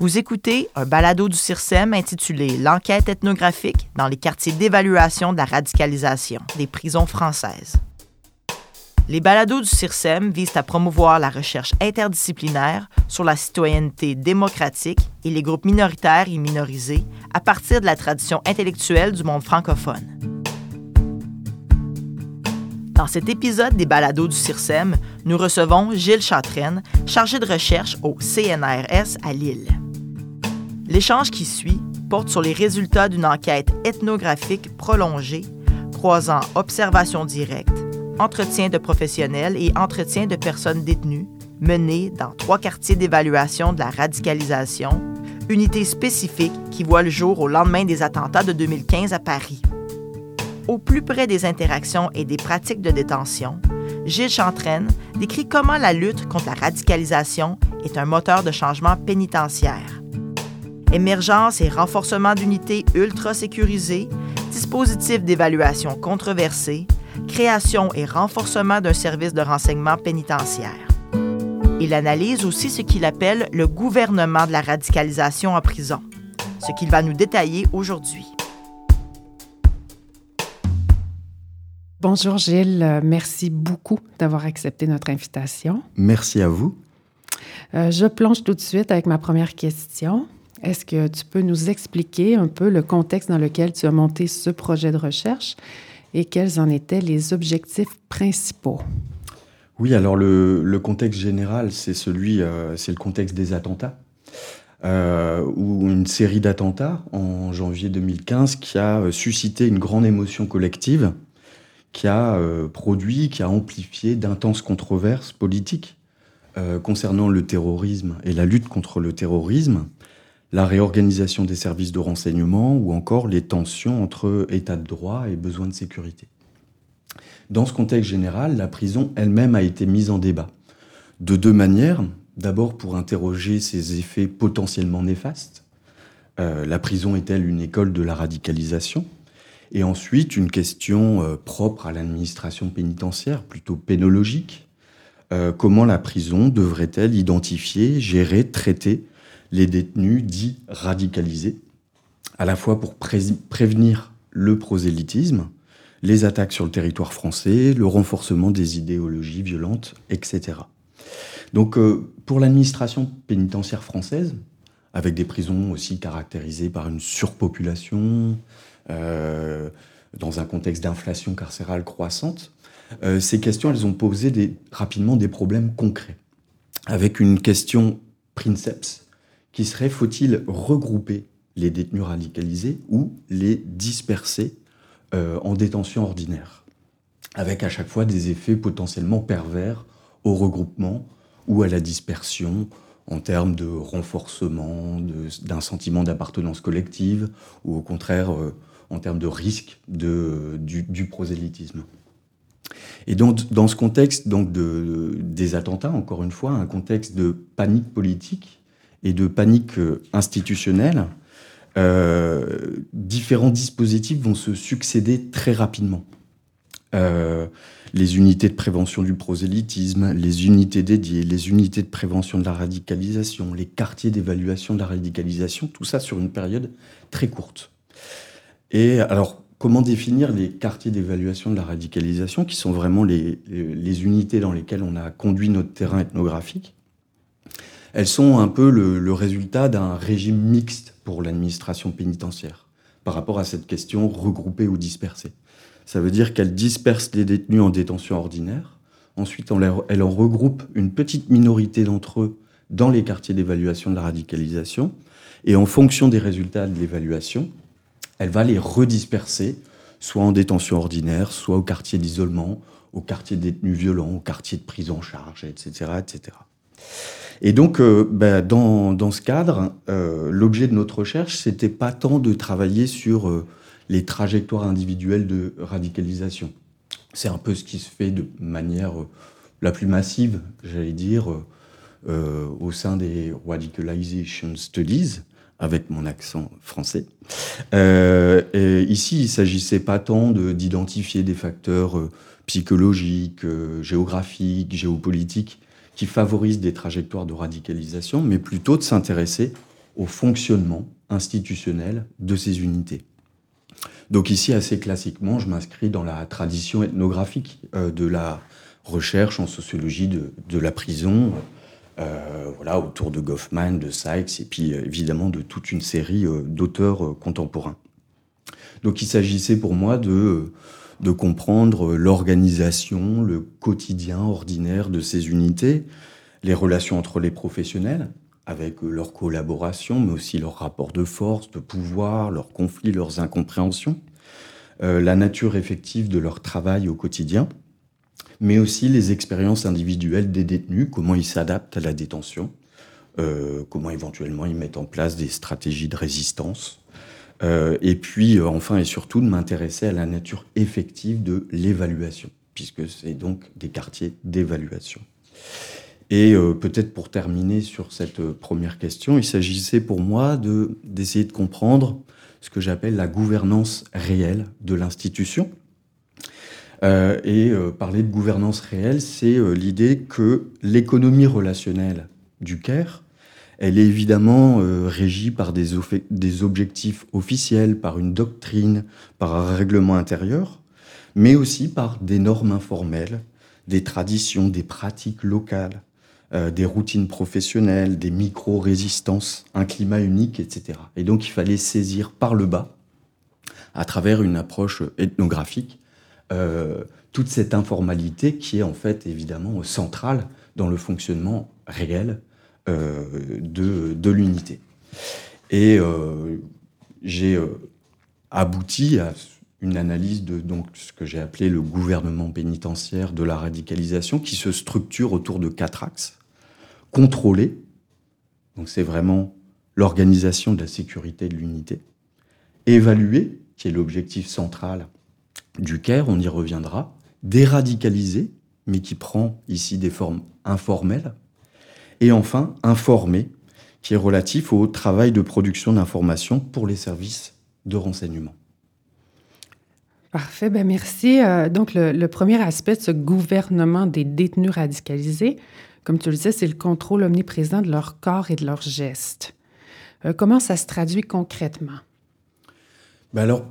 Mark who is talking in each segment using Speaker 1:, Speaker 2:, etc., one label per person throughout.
Speaker 1: Vous écoutez un balado du CIRSEM intitulé L'enquête ethnographique dans les quartiers d'évaluation de la radicalisation des prisons françaises. Les balados du CIRSEM visent à promouvoir la recherche interdisciplinaire sur la citoyenneté démocratique et les groupes minoritaires et minorisés à partir de la tradition intellectuelle du monde francophone. Dans cet épisode des balados du CIRSEM, nous recevons Gilles Chatraine, chargé de recherche au CNRS à Lille. L'échange qui suit porte sur les résultats d'une enquête ethnographique prolongée croisant observation directe, entretien de professionnels et entretien de personnes détenues menée dans trois quartiers d'évaluation de la radicalisation, unité spécifique qui voit le jour au lendemain des attentats de 2015 à Paris. Au plus près des interactions et des pratiques de détention, Gilles Chantraine décrit comment la lutte contre la radicalisation est un moteur de changement pénitentiaire émergence et renforcement d'unités ultra sécurisées, dispositifs d'évaluation controversés, création et renforcement d'un service de renseignement pénitentiaire. Il analyse aussi ce qu'il appelle le gouvernement de la radicalisation en prison, ce qu'il va nous détailler aujourd'hui.
Speaker 2: Bonjour Gilles, merci beaucoup d'avoir accepté notre invitation.
Speaker 3: Merci à vous.
Speaker 2: Euh, je plonge tout de suite avec ma première question. Est-ce que tu peux nous expliquer un peu le contexte dans lequel tu as monté ce projet de recherche et quels en étaient les objectifs principaux?
Speaker 3: Oui, alors le, contexte général, c'est celui, euh, c'est le contexte des attentats, euh, ou une série d'attentats en janvier 2015 qui a euh, suscité une grande émotion collective, qui a produit, qui a amplifié d'intenses controverses politiques concernant le terrorisme et la lutte contre le terrorisme la réorganisation des services de renseignement ou encore les tensions entre état de droit et besoins de sécurité. Dans ce contexte général, la prison elle-même a été mise en débat. De deux manières. D'abord pour interroger ses effets potentiellement néfastes. Euh, la prison est-elle une école de la radicalisation? Et ensuite, une question euh, propre à l'administration pénitentiaire, plutôt pénologique. Euh, comment la prison devrait-elle identifier, gérer, traiter les détenus dits radicalisés, à la fois pour prévenir le prosélytisme, les attaques sur le territoire français, le renforcement des idéologies violentes, etc. Donc euh, pour l'administration pénitentiaire française, avec des prisons aussi caractérisées par une surpopulation, euh, dans un contexte d'inflation carcérale croissante, euh, ces questions, elles ont posé rapidement des problèmes concrets, avec une question princeps, qui serait faut-il regrouper les détenus radicalisés ou les disperser euh, en détention ordinaire, avec à chaque fois des effets potentiellement pervers au regroupement ou à la dispersion en termes de renforcement d'un sentiment d'appartenance collective ou au contraire euh, en termes de risque du, prosélytisme. Et donc, dans ce contexte donc de, des attentats, encore une fois, un contexte de panique politique, et de panique euh, institutionnelle, euh, différents dispositifs vont se succéder très rapidement. Euh, les unités de prévention du prosélytisme, les unités dédiées, les unités de prévention de la radicalisation, les quartiers d'évaluation de la radicalisation, tout ça sur une période très courte. Et alors, comment définir les quartiers d'évaluation de la radicalisation, qui sont vraiment les, les, unités dans lesquelles on a conduit notre terrain ethnographique? Elles sont un peu le, résultat d'un régime mixte pour l'administration pénitentiaire par rapport à cette question regroupée ou dispersée. Ça veut dire qu'elle disperse les détenus en détention ordinaire. Ensuite, elle en regroupe une petite minorité d'entre eux dans les quartiers d'évaluation de la radicalisation. Et en fonction des résultats de l'évaluation, elle va les redisperser, soit en détention ordinaire, soit au quartier d'isolement, au quartier de détenus violents, au quartier de prise en charge, etc. etc. Et donc, euh, ben, dans, dans, ce cadre, euh, l'objet de notre recherche, c'était pas tant de travailler sur euh, les trajectoires individuelles de radicalisation. C'est un peu ce qui se fait de manière la plus massive, j'allais dire, au sein des Radicalization Studies, avec mon accent français. ici, il s'agissait pas tant d'identifier des facteurs psychologiques, géographiques, géopolitiques, qui favorisent des trajectoires de radicalisation, mais plutôt de s'intéresser au fonctionnement institutionnel de ces unités. Donc ici, assez classiquement, je m'inscris dans la tradition ethnographique euh, de la recherche en sociologie de, la prison, euh, voilà, autour de Goffman, de Sykes, et puis euh, évidemment de toute une série d'auteurs contemporains. Donc il s'agissait pour moi de, de comprendre l'organisation, le quotidien ordinaire de ces unités, les relations entre les professionnels, avec leur collaboration, mais aussi leurs rapports de force, de pouvoir, leurs conflits, leurs incompréhensions, la nature effective de leur travail au quotidien, mais aussi les expériences individuelles des détenus, comment ils s'adaptent à la détention, euh, comment éventuellement ils mettent en place des stratégies de résistance. Euh, et puis, euh, enfin et surtout, de m'intéresser à la nature effective de l'évaluation, puisque c'est donc des quartiers d'évaluation. Et peut-être pour terminer sur cette première question, il s'agissait pour moi d'essayer de comprendre ce que j'appelle la gouvernance réelle de l'institution, euh, et euh, parler de gouvernance réelle, c'est euh, l'idée que l'économie relationnelle du CARE, elle est évidemment régie par des, objectifs officiels, par une doctrine, par un règlement intérieur, mais aussi par des normes informelles, des traditions, des pratiques locales, des routines professionnelles, des micro-résistances, un climat unique, etc. Et donc il fallait saisir par le bas, à travers une approche ethnographique, euh, toute cette informalité qui est en fait évidemment centrale dans le fonctionnement réel euh, de, de l'unité. Et euh, j'ai abouti à une analyse de donc, ce que j'ai appelé le gouvernement pénitentiaire de la radicalisation, qui se structure autour de quatre axes. Contrôler, donc c'est vraiment l'organisation de la sécurité de l'unité. Évaluer, qui est l'objectif central du CAIR, on y reviendra, déradicalisé, mais qui prend ici des formes informelles, et enfin informé, qui est relatif au travail de production d'informations pour les services de renseignement.
Speaker 2: Parfait, ben merci. Euh, donc, le, premier aspect de ce gouvernement des détenus radicalisés, comme tu le disais, c'est le contrôle omniprésent de leur corps et de leurs gestes. Euh, comment ça se traduit concrètement?
Speaker 3: Ben alors,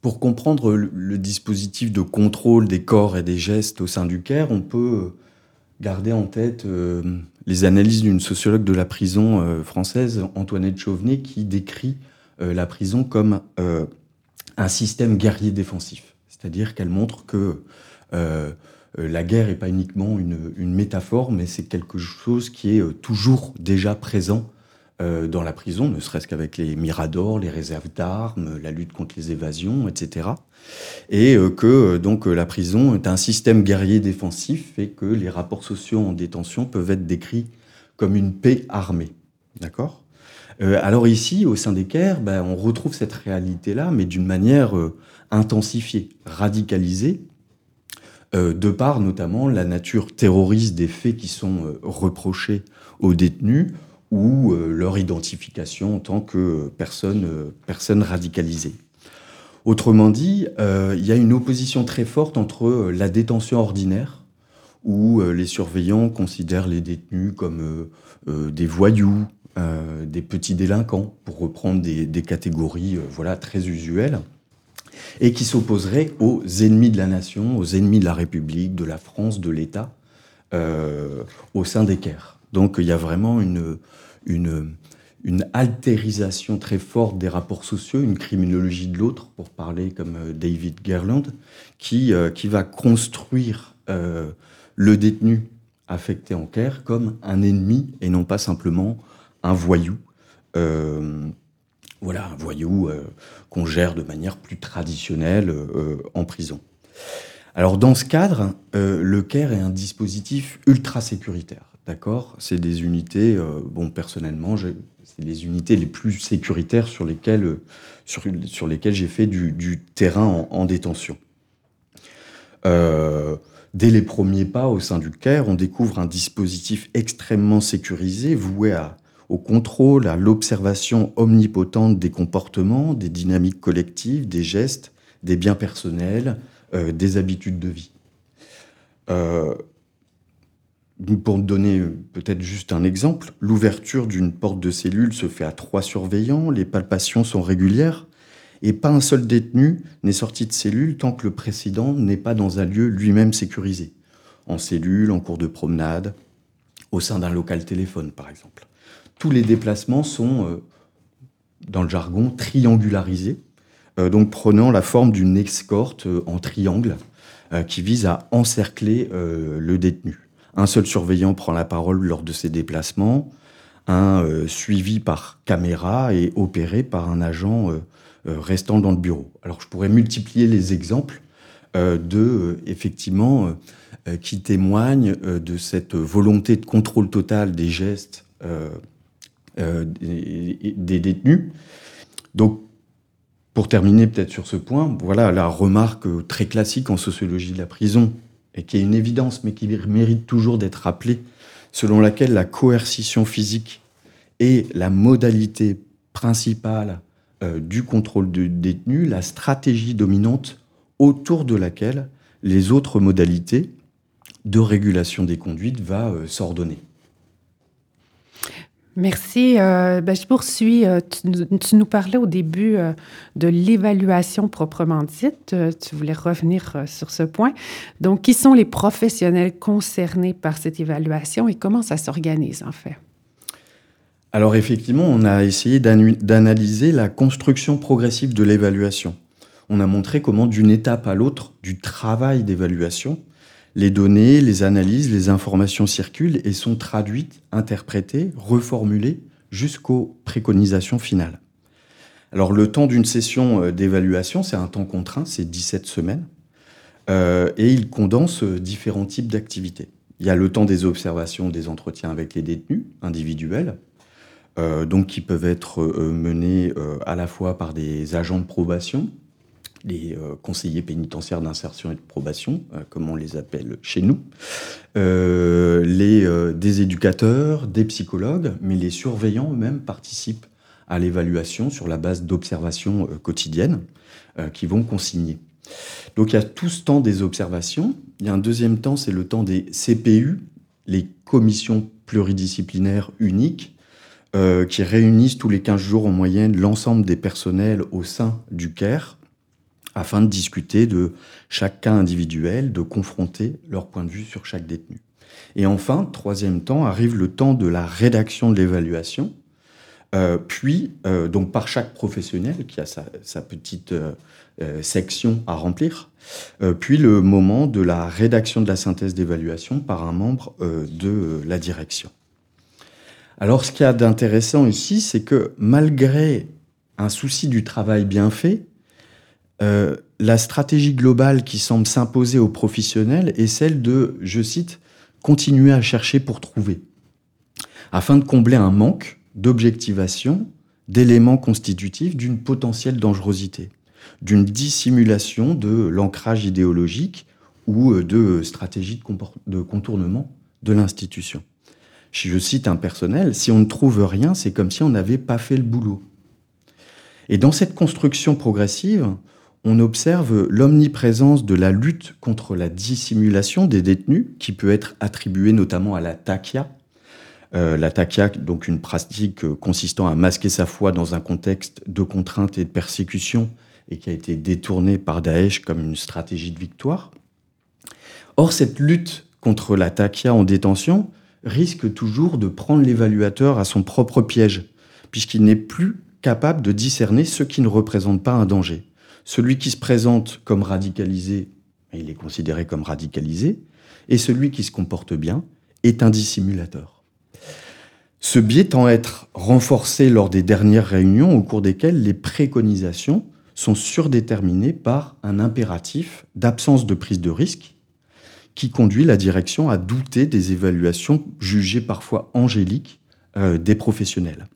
Speaker 3: pour comprendre le, dispositif de contrôle des corps et des gestes au sein du CAIR, on peut garder en tête euh, les analyses d'une sociologue de la prison euh, française, Antoinette Chauvenet, qui décrit euh, la prison comme un système guerrier défensif. C'est-à-dire qu'elle montre que la guerre n'est pas uniquement une, métaphore, mais c'est quelque chose qui est toujours déjà présent dans la prison, ne serait-ce qu'avec les miradors, les réserves d'armes, la lutte contre les évasions, etc. Et euh, que euh, la prison est un système guerrier défensif et que les rapports sociaux en détention peuvent être décrits comme une paix armée. D'accord? Alors ici, au sein des CAIR, ben, on retrouve cette réalité-là, mais d'une manière intensifiée, radicalisée, de par notamment la nature terroriste des faits qui sont reprochés aux détenus, ou euh, leur identification en tant que personne, euh, personne radicalisée. Autrement dit, euh, il y a une opposition très forte entre la détention ordinaire, où les surveillants considèrent les détenus comme des voyous, des petits délinquants, pour reprendre des, catégories voilà, très usuelles, et qui s'opposerait aux ennemis de la nation, aux ennemis de la République, de la France, de l'État, au sein des CAIR. Donc il y a vraiment une, une, une altérisation très forte des rapports sociaux, une criminologie de l'autre, pour parler comme euh, David Gerland, qui, euh, qui va construire euh, le détenu affecté en Caire comme un ennemi et non pas simplement un voyou. voilà, un voyou qu'on gère de manière plus traditionnelle en prison. Alors dans ce cadre, le CAIR est un dispositif ultra sécuritaire. D'accord C'est des unités, euh, bon, personnellement, c'est les unités les plus sécuritaires sur lesquelles, euh, j'ai fait du, terrain en, détention. Euh, dès les premiers pas au sein du CAIR, on découvre un dispositif extrêmement sécurisé, voué au contrôle, à l'observation omnipotente des comportements, des dynamiques collectives, des gestes, des biens personnels, des habitudes de vie pour donner peut-être juste un exemple, l'ouverture d'une porte de cellule se fait à trois surveillants, les palpations sont régulières, et pas un seul détenu n'est sorti de cellule tant que le précédent n'est pas dans un lieu lui-même sécurisé, en cellule, en cours de promenade, au sein d'un local téléphone par exemple. Tous les déplacements sont, euh, dans le jargon, triangularisés, euh, donc prenant la forme d'une escorte euh, en triangle qui vise à encercler le détenu. Un seul surveillant prend la parole lors de ces déplacements, un suivi par caméra et opéré par un agent euh, restant dans le bureau. Alors je pourrais multiplier les exemples euh, de, euh, effectivement, qui témoignent de cette volonté de contrôle total des gestes des, détenus. Donc, pour terminer peut-être sur ce point, voilà la remarque très classique en sociologie de la prison, et qui est une évidence, mais qui mérite toujours d'être rappelée, selon laquelle la coercition physique est la modalité principale euh, du contrôle du détenu la stratégie dominante autour de laquelle les autres modalités de régulation des conduites va euh, s'ordonner.
Speaker 2: Merci. Euh, ben, je poursuis. Tu, nous parlais au début de l'évaluation proprement dite. tu voulais revenir sur ce point. Donc, qui sont les professionnels concernés par cette évaluation et comment ça s'organise en fait?
Speaker 3: Alors effectivement, on a essayé d'analyser la construction progressive de l'évaluation. On a montré comment d'une étape à l'autre du travail d'évaluation, les données, les analyses, les informations circulent et sont traduites, interprétées, reformulées jusqu'aux préconisations finales. Alors le temps d'une session euh, d'évaluation, c'est un temps contraint, c'est 17 semaines, euh, et il condense euh, différents types d'activités. Il y a le temps des observations, des entretiens avec les détenus individuels, donc qui peuvent être menés à la fois par des agents de probation, les conseillers pénitentiaires d'insertion et de probation, comme on les appelle chez nous, les, des éducateurs, des psychologues, mais les surveillants eux-mêmes participent à l'évaluation sur la base d'observations quotidiennes qui vont consigner. Donc il y a tout ce temps des observations. Il y a un deuxième temps, c'est le temps des CPU, les commissions pluridisciplinaires uniques, euh, qui réunissent tous les 15 jours en moyenne l'ensemble des personnels au sein du CAIR afin de discuter de chaque cas individuel, de confronter leur point de vue sur chaque détenu. Et enfin, troisième temps, arrive le temps de la rédaction de l'évaluation, euh, puis euh, donc par chaque professionnel qui a sa, petite euh, euh section à remplir, puis le moment de la rédaction de la synthèse d'évaluation par un membre de la direction. Alors, ce qu'il y a d'intéressant ici, c'est que malgré un souci du travail bien fait, euh, la stratégie globale qui semble s'imposer aux professionnels est celle de, je cite, continuer à chercher pour trouver, afin de combler un manque d'objectivation d'éléments constitutifs d'une potentielle dangerosité, d'une dissimulation de l'ancrage idéologique ou euh, de stratégie de contournement de l'institution je cite un personnel, si on ne trouve rien, c'est comme si on n'avait pas fait le boulot. Et dans cette construction progressive, on observe l'omniprésence de la lutte contre la dissimulation des détenus, qui peut être attribuée notamment à la takia. Euh, la takia, donc une pratique consistant à masquer sa foi dans un contexte de contrainte et de persécution, et qui a été détournée par Daesh comme une stratégie de victoire. Or, cette lutte contre la takia en détention, risque toujours de prendre l'évaluateur à son propre piège, puisqu'il n'est plus capable de discerner ce qui ne représente pas un danger. Celui qui se présente comme radicalisé, il est considéré comme radicalisé, et celui qui se comporte bien est un dissimulateur. Ce biais tend à être renforcé lors des dernières réunions au cours desquelles les préconisations sont surdéterminées par un impératif d'absence de prise de risque qui conduit la direction à douter des évaluations jugées parfois angéliques euh, des professionnels.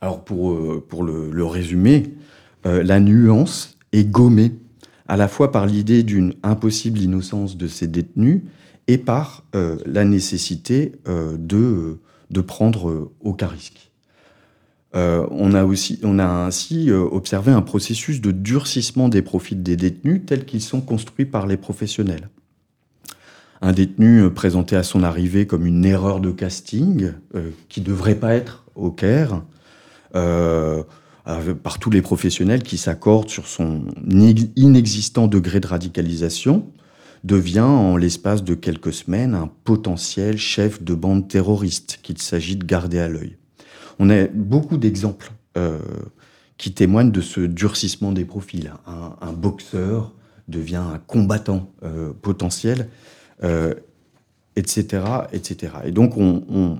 Speaker 3: Alors pour, euh, le résumer, euh, la nuance est gommée à la fois par l'idée d'une impossible innocence de ces détenus et par la nécessité de, de prendre aucun risque. on, a aussi, on a ainsi observé un processus de durcissement des profils des détenus tels qu'ils sont construits par les professionnels un détenu présenté à son arrivée comme une erreur de casting qui ne devrait pas être au Caire. Par tous les professionnels qui s'accordent sur son inexistant degré de radicalisation, devient en l'espace de quelques semaines un potentiel chef de bande terroriste qu'il s'agit de garder à l'œil. On a beaucoup d'exemples euh, qui témoignent de ce durcissement des profils. Un, boxeur devient un combattant euh, potentiel, etc., euh, etc. Et donc, on,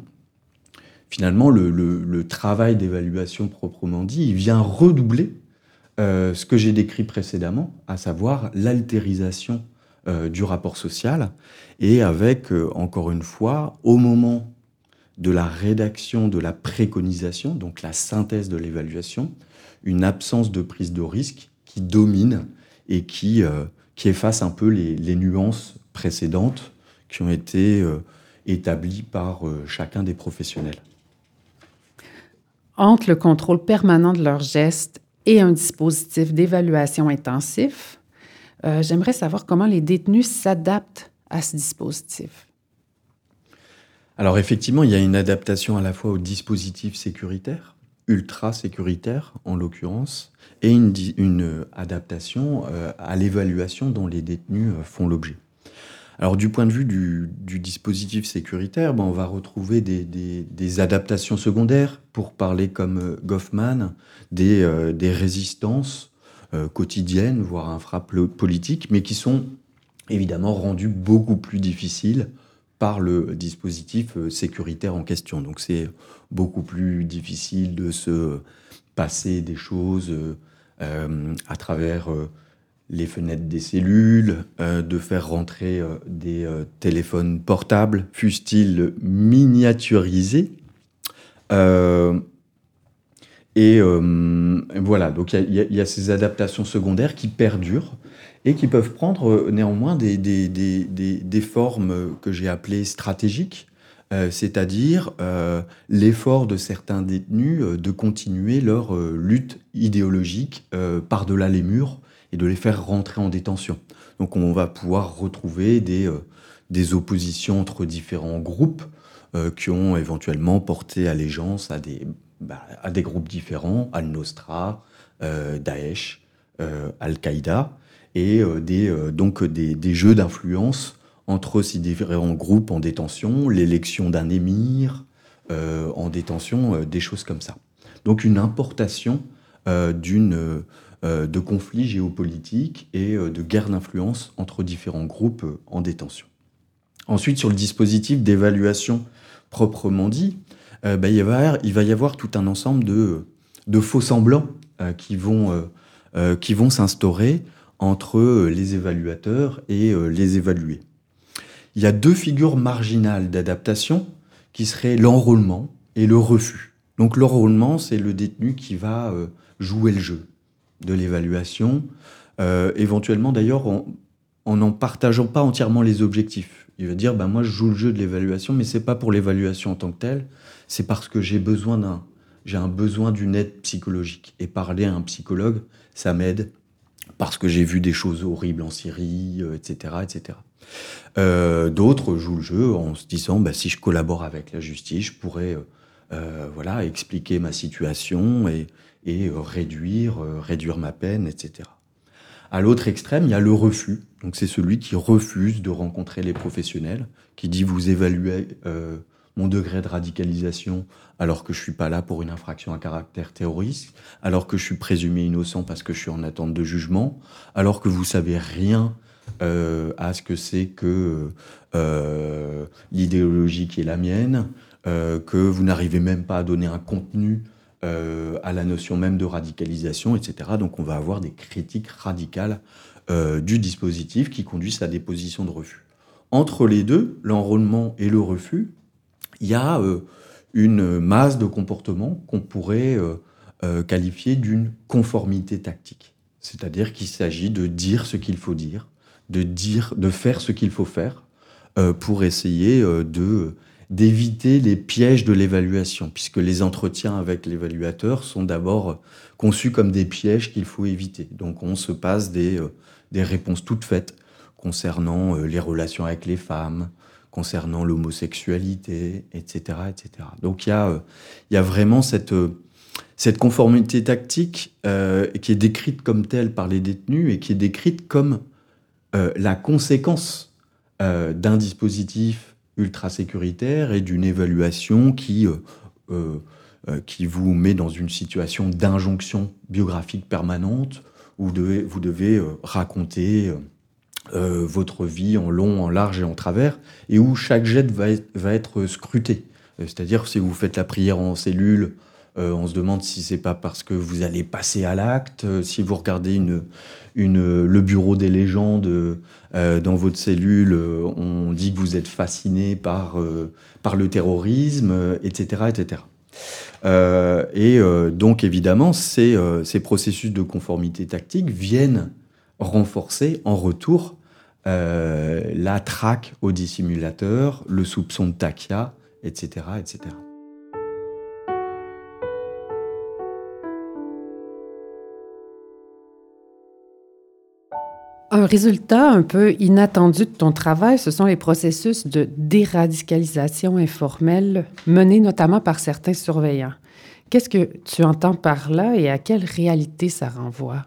Speaker 3: finalement, le, travail d'évaluation proprement dit, il vient redoubler ce que j'ai décrit précédemment, à savoir l'altérisation du rapport social, et avec, encore une fois, au moment de la rédaction de la préconisation, donc la synthèse de l'évaluation, une absence de prise de risque qui domine et qui, euh, qui efface un peu les, nuances précédentes qui ont été euh, établies par euh, chacun des professionnels.
Speaker 2: Entre le contrôle permanent de leurs gestes et un dispositif d'évaluation intensif, j'aimerais savoir comment les détenus s'adaptent à ce dispositif.
Speaker 3: Alors effectivement, il y a une adaptation à la fois au dispositif sécuritaire, ultra sécuritaire en l'occurrence, et une, adaptation euh, à l'évaluation dont les détenus euh, font l'objet. Alors du point de vue du, dispositif sécuritaire, ben, on va retrouver des, adaptations secondaires, pour parler comme euh, Goffman, des, résistances quotidiennes, voire un frappe politique, mais qui sont évidemment rendues beaucoup plus difficiles par le dispositif euh, sécuritaire en question. Donc c'est beaucoup plus difficile de se passer des choses euh, euh, à travers les fenêtres des cellules, de faire rentrer des téléphones portables, fussent-ils miniaturisés. et voilà, donc il y, a ces adaptations secondaires qui perdurent et qui peuvent prendre euh, néanmoins des, formes que j'ai appelées stratégiques, euh, c'est-à-dire euh, l'effort de certains détenus de continuer leur lutte idéologique par-delà les murs et de les faire rentrer en détention. Donc on va pouvoir retrouver des, des oppositions entre différents groupes qui ont éventuellement porté allégeance à des, bah, à des groupes différents, Al-Nostra, Daesh, Al-Qaïda, et euh, des, euh, donc des, jeux d'influence entre ces différents groupes en détention, l'élection d'un émir euh, en détention, des choses comme ça. Donc une importation d'une de conflits géopolitiques et de guerres d'influence entre différents groupes en détention. Ensuite, sur le dispositif d'évaluation proprement dit, bah, il, va, y avoir tout un ensemble de, faux semblants qui vont, qui vont s'instaurer entre euh, les évaluateurs et euh, les évalués. Il y a deux figures marginales d'adaptation qui seraient l'enrôlement et le refus. Donc l'enrôlement, c'est le détenu qui va euh, jouer le jeu de l'évaluation, éventuellement d'ailleurs en n'en partageant pas entièrement les objectifs. Il va dire, ben moi je joue le jeu de l'évaluation, mais c'est pas pour l'évaluation en tant que telle, c'est parce que j'ai besoin d'un, j'ai un besoin d'une aide psychologique. Et parler à un psychologue, ça m'aide parce que j'ai vu des choses horribles en Syrie, etc. Euh, etc. Euh, d'autres jouent le jeu en se disant bah, si je collabore avec la justice, je pourrais euh, voilà, expliquer ma situation et, réduire, réduire ma peine, etc. À l'autre extrême, il y a le refus. Donc c'est celui qui refuse de rencontrer les professionnels, qui dit vous évaluez mon degré de radicalisation alors que je suis pas là pour une infraction à caractère terroriste, alors que je suis présumé innocent parce que je suis en attente de jugement, alors que vous savez rien euh, à ce que c'est que euh, l'idéologie qui est la mienne, euh, que vous n'arrivez même pas à donner un contenu à la notion même de radicalisation, etc. Donc on va avoir des critiques radicales du dispositif qui conduisent à des positions de refus. Entre les deux, l'enrôlement et le refus, il y a euh, une masse de comportements qu'on pourrait euh, euh, qualifier d'une conformité tactique. C'est-à-dire qu'il s'agit de dire ce qu'il faut dire, de dire, de faire ce qu'il faut faire pour essayer de d'éviter les pièges de l'évaluation, puisque les entretiens avec l'évaluateur sont d'abord conçus comme des pièges qu'il faut éviter. Donc on se passe des, des réponses toutes faites concernant les relations avec les femmes, concernant l'homosexualité, etc., etc. Donc il y a, il y a vraiment cette, cette conformité tactique qui est décrite comme telle par les détenus et qui est décrite comme la conséquence d'un dispositif ultra sécuritaire et d'une évaluation qui euh, qui vous met dans une situation d'injonction biographique permanente où vous devez, vous devez euh, raconter euh, votre vie en long, en large et en travers, et où chaque jet va être, va être scruté. C'est-à-dire, si vous faites la prière en cellule, on se demande si c'est pas parce que vous allez passer à l'acte. si vous regardez le bureau des légendes dans votre cellule, on dit que vous êtes fasciné par, le terrorisme, etc., etc. Euh, et euh, donc évidemment, ces, euh, ces, processus de conformité tactique viennent renforcer en retour la traque au dissimulateur, le soupçon de takia, etc. etc.
Speaker 2: Un résultat un peu inattendu de ton travail, ce sont les processus de déradicalisation informelle menés notamment par certains surveillants. Qu'est-ce que tu entends par là et à quelle réalité ça renvoie?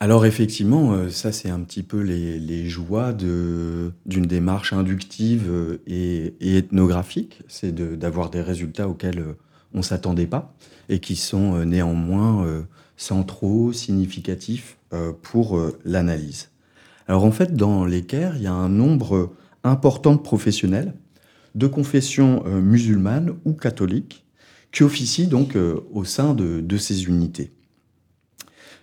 Speaker 3: Alors effectivement, euh, ça c'est un petit peu les, joies d'une démarche inductive euh, et, ethnographique, c'est d'avoir des résultats auxquels euh, on ne s'attendait pas et qui sont néanmoins centraux, significatifs pour euh, l'analyse. Alors en fait, dans l'équerre, il y a un nombre important de professionnels de confession euh, musulmane ou catholique qui officient donc au sein de, ces unités.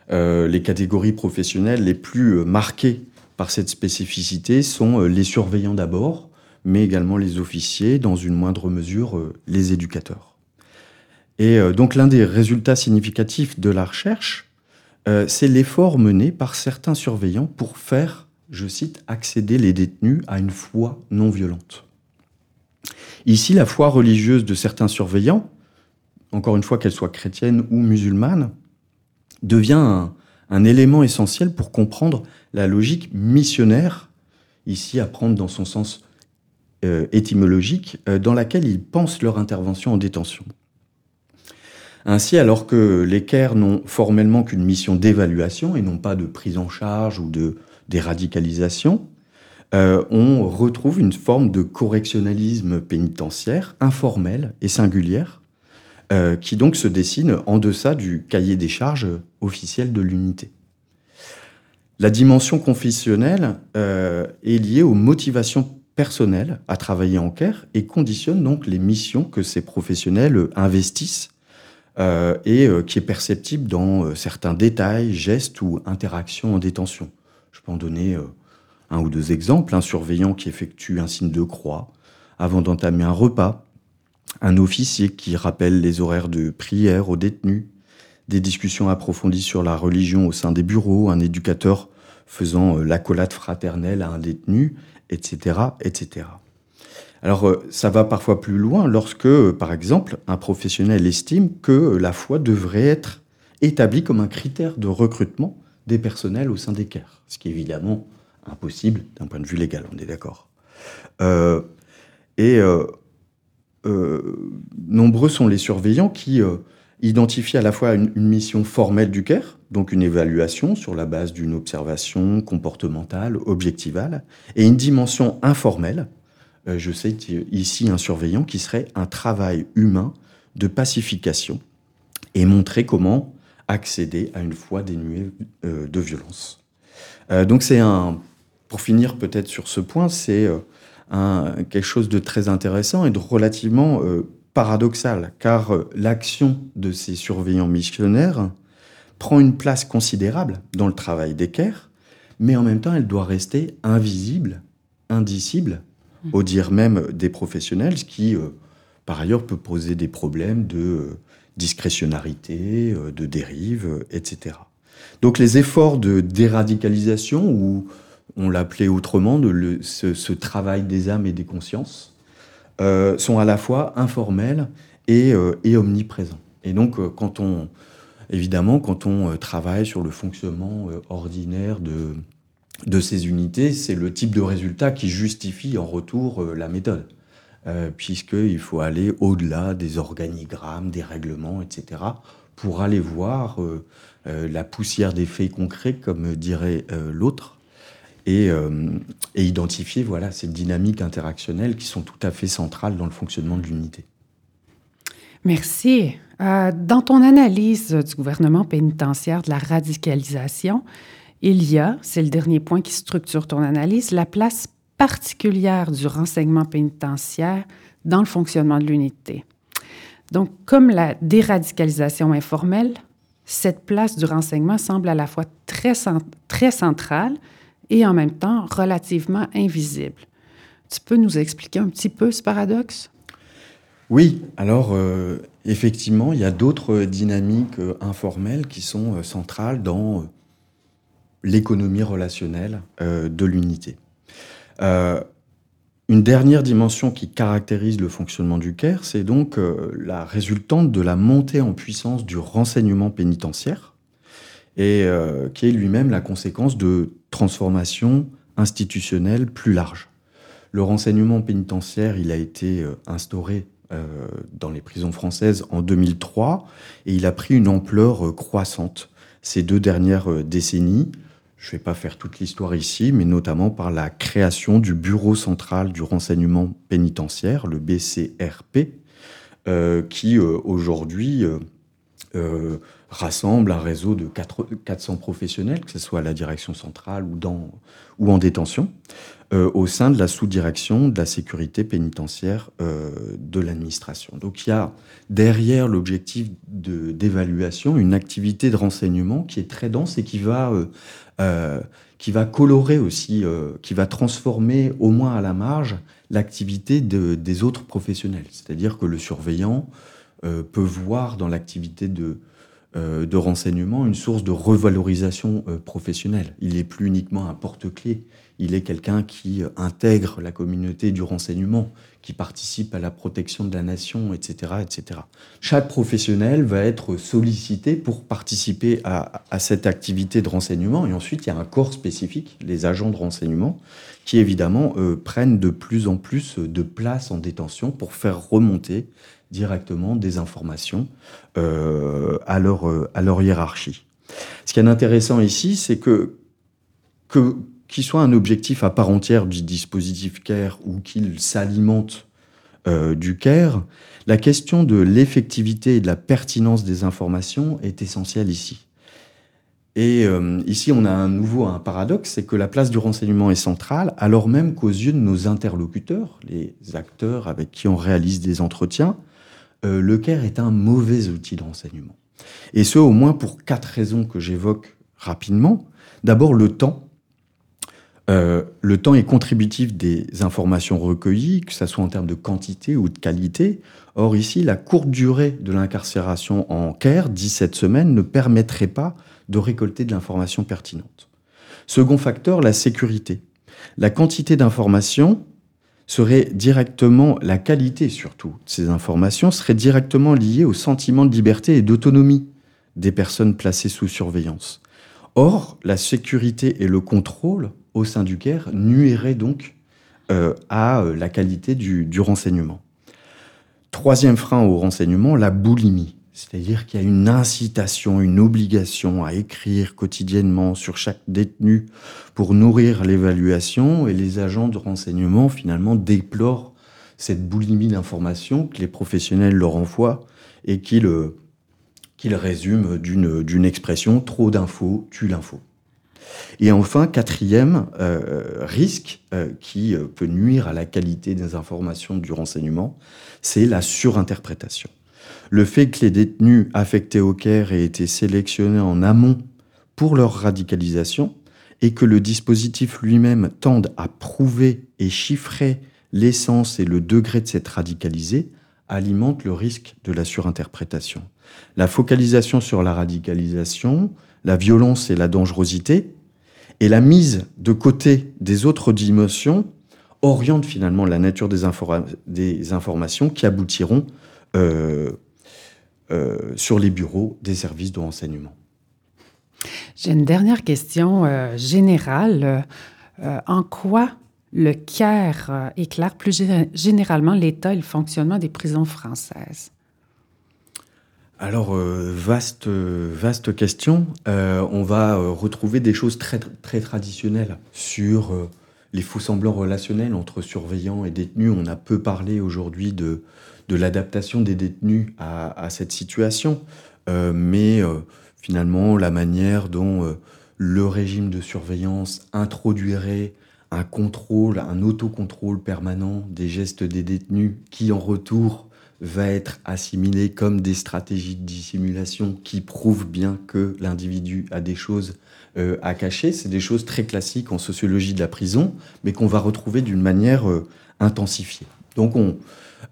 Speaker 3: les catégories professionnelles les plus marquées par cette spécificité sont les surveillants d'abord, mais également les officiers, dans une moindre mesure les éducateurs. Et donc l'un des résultats significatifs de la recherche, euh, c'est l'effort mené par certains surveillants pour faire, je cite, accéder les détenus à une foi non violente. Ici, la foi religieuse de certains surveillants, encore une fois qu'elle soit chrétienne ou musulmane, devient un, élément essentiel pour comprendre la logique missionnaire, ici à prendre dans son sens euh, étymologique, euh, dans laquelle ils pensent leur intervention en détention. Ainsi, alors que les CAIR n'ont formellement qu'une mission d'évaluation et non pas de prise en charge ou de déradicalisation, euh, on retrouve une forme de correctionnalisme pénitentiaire informelle et singulière, euh, qui donc se dessine en deçà du cahier des charges officiel de l'unité. La dimension confessionnelle euh, est liée aux motivations personnelles à travailler en CAIR et conditionne donc les missions que ces professionnels investissent et euh, qui est perceptible dans euh, certains détails, gestes ou interactions en détention. Je peux en donner un ou deux exemples. Un surveillant qui effectue un signe de croix avant d'entamer un repas, un officier qui rappelle les horaires de prière aux détenus, des discussions approfondies sur la religion au sein des bureaux, un éducateur faisant l'accolade fraternelle à un détenu, etc., etc. Alors euh, ça va parfois plus loin lorsque, euh, par exemple, un professionnel estime que euh, la foi devrait être établie comme un critère de recrutement des personnels au sein des CAIR, ce qui est évidemment impossible d'un point de vue légal, on est d'accord. et nombreux sont les surveillants qui identifient à la fois une, mission formelle du CAIR, donc une évaluation sur la base d'une observation comportementale, objectivale, et une dimension informelle, euh, je sais ici un surveillant qui serait un travail humain de pacification et montrer comment accéder à une foi dénuée euh, de violence. Euh, donc c'est un, pour finir peut-être sur ce point, c'est quelque chose de très intéressant et de relativement paradoxal, car l'action de ces surveillants missionnaires prend une place considérable dans le travail d'équerre, mais en même temps elle doit rester invisible, indicible au dire même des professionnels, ce qui, euh, par ailleurs, peut poser des problèmes de euh, discrétionnarité, euh, de dérive, etc. Donc les efforts de déradicalisation, ou on l'appelait autrement, de ce, travail des âmes et des consciences, sont à la fois informels et, et omniprésents. Et donc, quand on, évidemment, quand on travaille sur le fonctionnement ordinaire de, de ces unités, c'est le type de résultat qui justifie en retour la méthode. Puisqu'il faut aller au-delà des organigrammes, des règlements, etc., pour aller voir la poussière des faits concrets, comme dirait l'autre, euh, et, identifier voilà, ces dynamiques interactionnelles qui sont tout à fait centrales dans le fonctionnement de l'unité.
Speaker 2: Merci. Euh, dans ton analyse du gouvernement pénitentiaire de la radicalisation, il y a, c'est le dernier point qui structure ton analyse, la place particulière du renseignement pénitentiaire dans le fonctionnement de l'unité. Donc, comme la déradicalisation informelle, cette place du renseignement semble à la fois très, très centrale, et en même temps relativement invisible. Tu peux nous expliquer un petit peu ce paradoxe?
Speaker 3: Oui, alors euh, effectivement, il y a d'autres dynamiques euh, informelles qui sont euh, centrales dans l'économie relationnelle de l'unité. une dernière dimension qui caractérise le fonctionnement du CAIR, c'est donc la résultante de la montée en puissance du renseignement pénitentiaire, et euh, qui est lui-même la conséquence de transformations institutionnelles plus larges. Le renseignement pénitentiaire, il a été euh, instauré euh, dans les prisons françaises en 2003 et il a pris une ampleur croissante ces deux dernières décennies. Je ne vais pas faire toute l'histoire ici, mais notamment par la création du Bureau central du renseignement pénitentiaire, le BCRP, qui aujourd'hui rassemble un réseau de 400 professionnels, que ce soit à la direction centrale ou, dans, ou en détention, euh, au sein de la sous-direction de la sécurité pénitentiaire euh, de l'administration. Donc il y a derrière l'objectif d'évaluation une activité de renseignement qui est très dense et qui va, euh, qui va colorer aussi, qui va transformer au moins à la marge l'activité de, des autres professionnels. C'est-à-dire que le surveillant peut voir dans l'activité de euh, de renseignement une source de revalorisation euh, professionnelle. Il n'est plus uniquement un porte-clés, il est quelqu'un qui euh, intègre la communauté du renseignement, qui participe à la protection de la nation, etc. etc. Chaque professionnel va être sollicité pour participer à, cette activité de renseignement, et ensuite il y a un corps spécifique, les agents de renseignement, qui évidemment prennent de plus en plus de place en détention pour faire remonter directement des informations euh, à, leur, euh, à leur hiérarchie. Ce qui est intéressant ici, c'est que, que qu'il soit un objectif à part entière du dispositif CARE ou qu'il s'alimente euh, du CARE, la question de l'effectivité et de la pertinence des informations est essentielle ici. Et ici, on a un nouveau un paradoxe, c'est que la place du renseignement est centrale, alors même qu'aux yeux de nos interlocuteurs, les acteurs avec qui on réalise des entretiens, euh, le CAIR est un mauvais outil de renseignement. Et ce, au moins pour quatre raisons que j'évoque rapidement. D'abord, le temps. Euh, le temps est contributif des informations recueillies, que ce soit en termes de quantité ou de qualité. Or, ici, la courte durée de l'incarcération en CAIR, 17 semaines, ne permettrait pas de récolter de l'information pertinente. Second facteur, la sécurité. La quantité d'informations serait directement, la qualité surtout de ces informations serait directement liée au sentiment de liberté et d'autonomie des personnes placées sous surveillance. Or, la sécurité et le contrôle au sein du CAIR nuiraient donc euh, à euh, la qualité du renseignement. Troisième frein au renseignement, la boulimie. C'est-à-dire qu'il y a une incitation, une obligation à écrire quotidiennement sur chaque détenu pour nourrir l'évaluation et les agents de renseignement finalement déplorent cette boulimie d'informations que les professionnels leur envoient et qu'ils résument d'une expression trop d'infos tue l'info. Et enfin, quatrième euh, risque euh, qui euh, peut nuire à la qualité des informations du renseignement, c'est la surinterprétation. Le fait que les détenus affectés au Caire aient été sélectionnés en amont pour leur radicalisation et que le dispositif lui-même tende à prouver et chiffrer l'essence et le degré de cette radicalisée alimente le risque de la surinterprétation. La focalisation sur la radicalisation, la violence et la dangerosité, et la mise de côté des autres dimensions oriente finalement la nature des, informations qui aboutiront euh, euh, sur les bureaux des services de renseignement.
Speaker 2: J'ai une dernière question générale. en quoi le CAIR éclaire plus généralement l'état et le fonctionnement des prisons françaises?
Speaker 3: Alors, vaste, vaste question. on va retrouver des choses très, très traditionnelles sur les faux-semblants relationnels entre surveillants et détenus. On a peu parlé aujourd'hui de, de l'adaptation des détenus à, cette situation, euh, mais euh, finalement la manière dont euh, le régime de surveillance introduirait un contrôle, un autocontrôle permanent des gestes des détenus qui en retour va être assimilé comme des stratégies de dissimulation qui prouvent bien que l'individu a des choses à cacher. C'est des choses très classiques en sociologie de la prison, mais qu'on va retrouver d'une manière intensifiée. Donc on,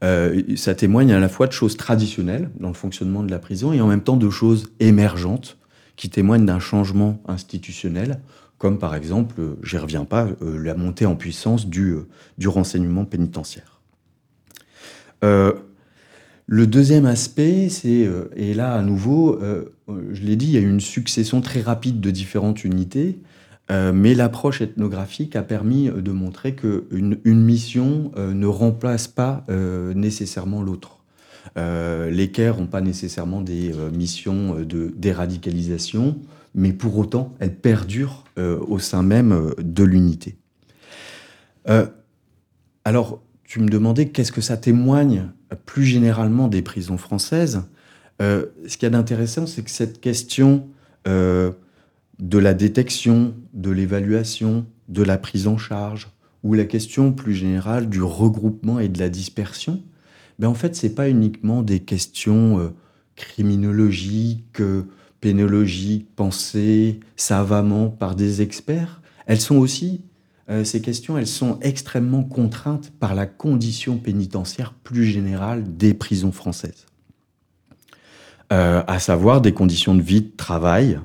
Speaker 3: euh, ça témoigne à la fois de choses traditionnelles dans le fonctionnement de la prison et en même temps de choses émergentes qui témoignent d'un changement institutionnel, comme par exemple, euh, j'y reviens pas, euh, la montée en puissance du, du renseignement pénitentiaire. le deuxième aspect, c'est, et là à nouveau, je l'ai dit, il y a eu une succession très rapide de différentes unités. Euh, mais l'approche ethnographique a permis euh, de montrer qu'une une mission euh, ne remplace pas nécessairement l'autre. les CAIR n'ont pas nécessairement des missions de déradicalisation, mais pour autant, elles perdurent au sein même de l'unité. alors, tu me demandais qu'est-ce que ça témoigne plus généralement des prisons françaises. ce qui y a d'intéressant, c'est que cette question de la détection, de l'évaluation, de la prise en charge, ou la question plus générale du regroupement et de la dispersion, ben en fait, ce n'est pas uniquement des questions euh, criminologiques, euh, pénologiques, pensées savamment par des experts. Elles sont aussi, euh, ces questions, elles sont extrêmement contraintes par la condition pénitentiaire plus générale des prisons françaises. à savoir des conditions de vie, de travail,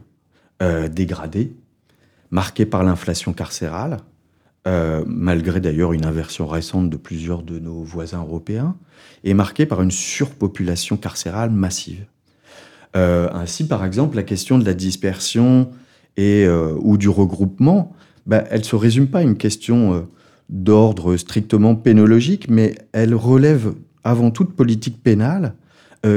Speaker 3: euh, dégradé, marqué par l'inflation carcérale, euh, malgré d'ailleurs une inversion récente de plusieurs de nos voisins européens, et marqué par une surpopulation carcérale massive. Euh, ainsi, par exemple, la question de la dispersion et, ou du regroupement, bah, elle ne se résume pas à une question d'ordre strictement pénologique, mais elle relève avant toute politique pénale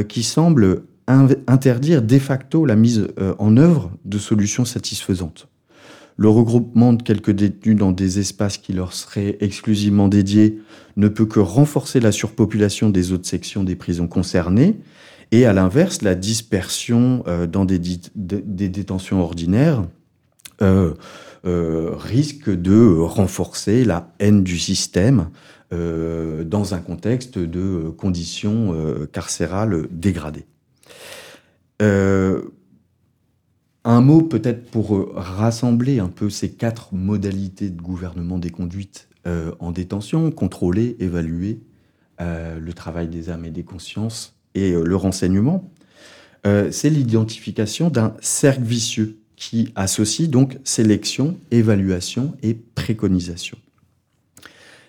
Speaker 3: qui semble interdire de facto la mise euh, en œuvre de solutions satisfaisantes. Le regroupement de quelques détenus dans des espaces qui leur seraient exclusivement dédiés ne peut que renforcer la surpopulation des autres sections des prisons concernées, et à l'inverse, la dispersion euh, dans des, détentions ordinaires euh, risque de renforcer la haine du système dans un contexte de conditions carcérales dégradées. Euh, un mot peut-être pour euh, rassembler un peu ces quatre modalités de gouvernement des conduites euh, en détention, contrôler, évaluer le travail des âmes et des consciences et le renseignement, c'est l'identification d'un cercle vicieux qui associe donc sélection, évaluation et préconisation.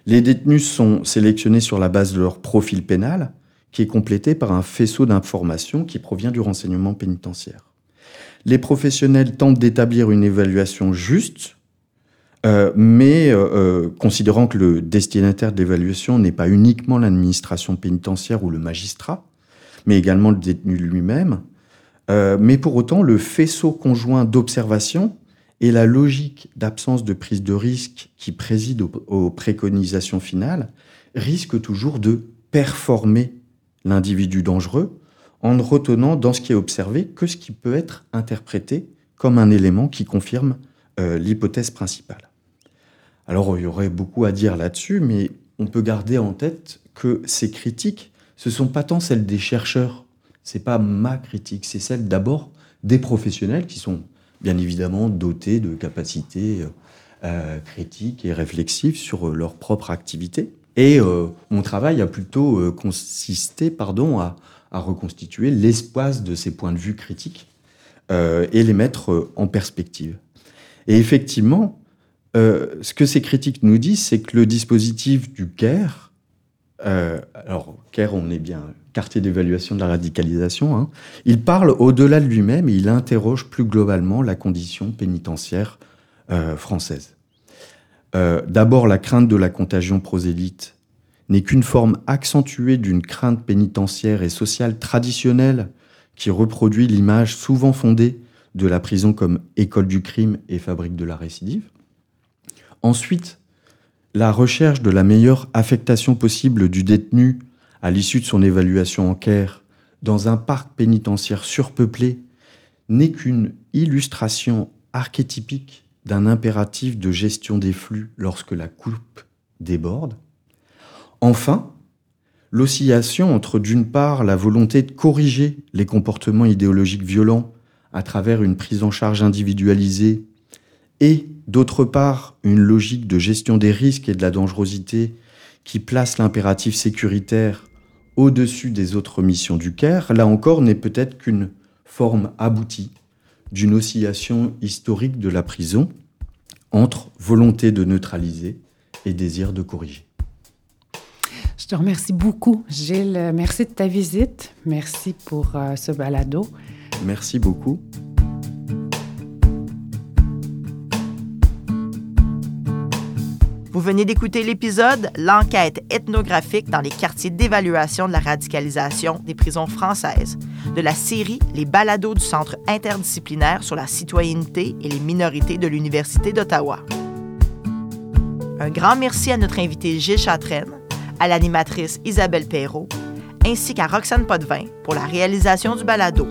Speaker 3: Les détenus sont sélectionnés sur la base de leur profil pénal, qui est complété par un faisceau d'informations qui provient du renseignement pénitentiaire. Les professionnels tentent d'établir une évaluation juste, euh, mais euh, euh, considérant que le destinataire de l'évaluation n'est pas uniquement l'administration pénitentiaire ou le magistrat, mais également le détenu lui-même, mais pour autant le faisceau conjoint d'observation et la logique d'absence de prise de risque qui préside aux préconisations finales risquent toujours de performer l'individu dangereux en ne retenant dans ce qui est observé que ce qui peut être interprété comme un élément qui confirme euh, l'hypothèse principale. Alors il y aurait beaucoup à dire là-dessus, mais on peut garder en tête que ces critiques, ce sont pas tant celles des chercheurs, c'est pas ma critique, c'est celle d'abord des professionnels qui sont bien évidemment dotés de capacités euh, euh, critiques et réflexives sur leur propre activité. Et euh, mon travail a plutôt euh, consisté pardon, à, reconstituer l'espace de ces points de vue critiques euh, et les mettre en perspective. Et effectivement, ce que ces critiques nous disent, c'est que le dispositif du CARE alors CARE, on est bien quartier d'évaluation de la radicalisation, hein. il parle au-delà de lui-même et il interroge plus globalement la condition pénitentiaire française. Euh, d'abord, la crainte de la contagion prosélyte n'est qu'une forme accentuée d'une crainte pénitentiaire et sociale traditionnelle qui reproduit l'image souvent fondée de la prison comme école du crime et fabrique de la récidive. Ensuite, la recherche de la meilleure affectation possible du détenu à l'issue de son évaluation en CAIR dans un parc pénitentiaire surpeuplé n'est qu'une illustration archétypique d'un impératif de gestion des flux lorsque la coupe déborde. Enfin, l'oscillation entre d'une part la volonté de corriger les comportements idéologiques violents à travers une prise en charge individualisée et d'autre part une logique de gestion des risques et de la dangerosité qui place l'impératif sécuritaire au-dessus des autres missions du Caire, là encore n'est peut-être qu'une forme aboutie d'une oscillation historique de la prison entre volonté de neutraliser et désir de corriger.
Speaker 2: Je te remercie beaucoup, Gilles. Merci de ta visite. Merci pour euh, ce balado.
Speaker 3: Merci beaucoup.
Speaker 1: Vous venez d'écouter l'épisode L'enquête ethnographique dans les quartiers d'évaluation de la radicalisation des prisons françaises de la série Les balados du Centre interdisciplinaire sur la citoyenneté et les minorités de l'Université d'Ottawa. Un grand merci à notre invité Gilles Chatraine, à l'animatrice Isabelle Perrault, ainsi qu'à Roxane Potvin pour la réalisation du balado.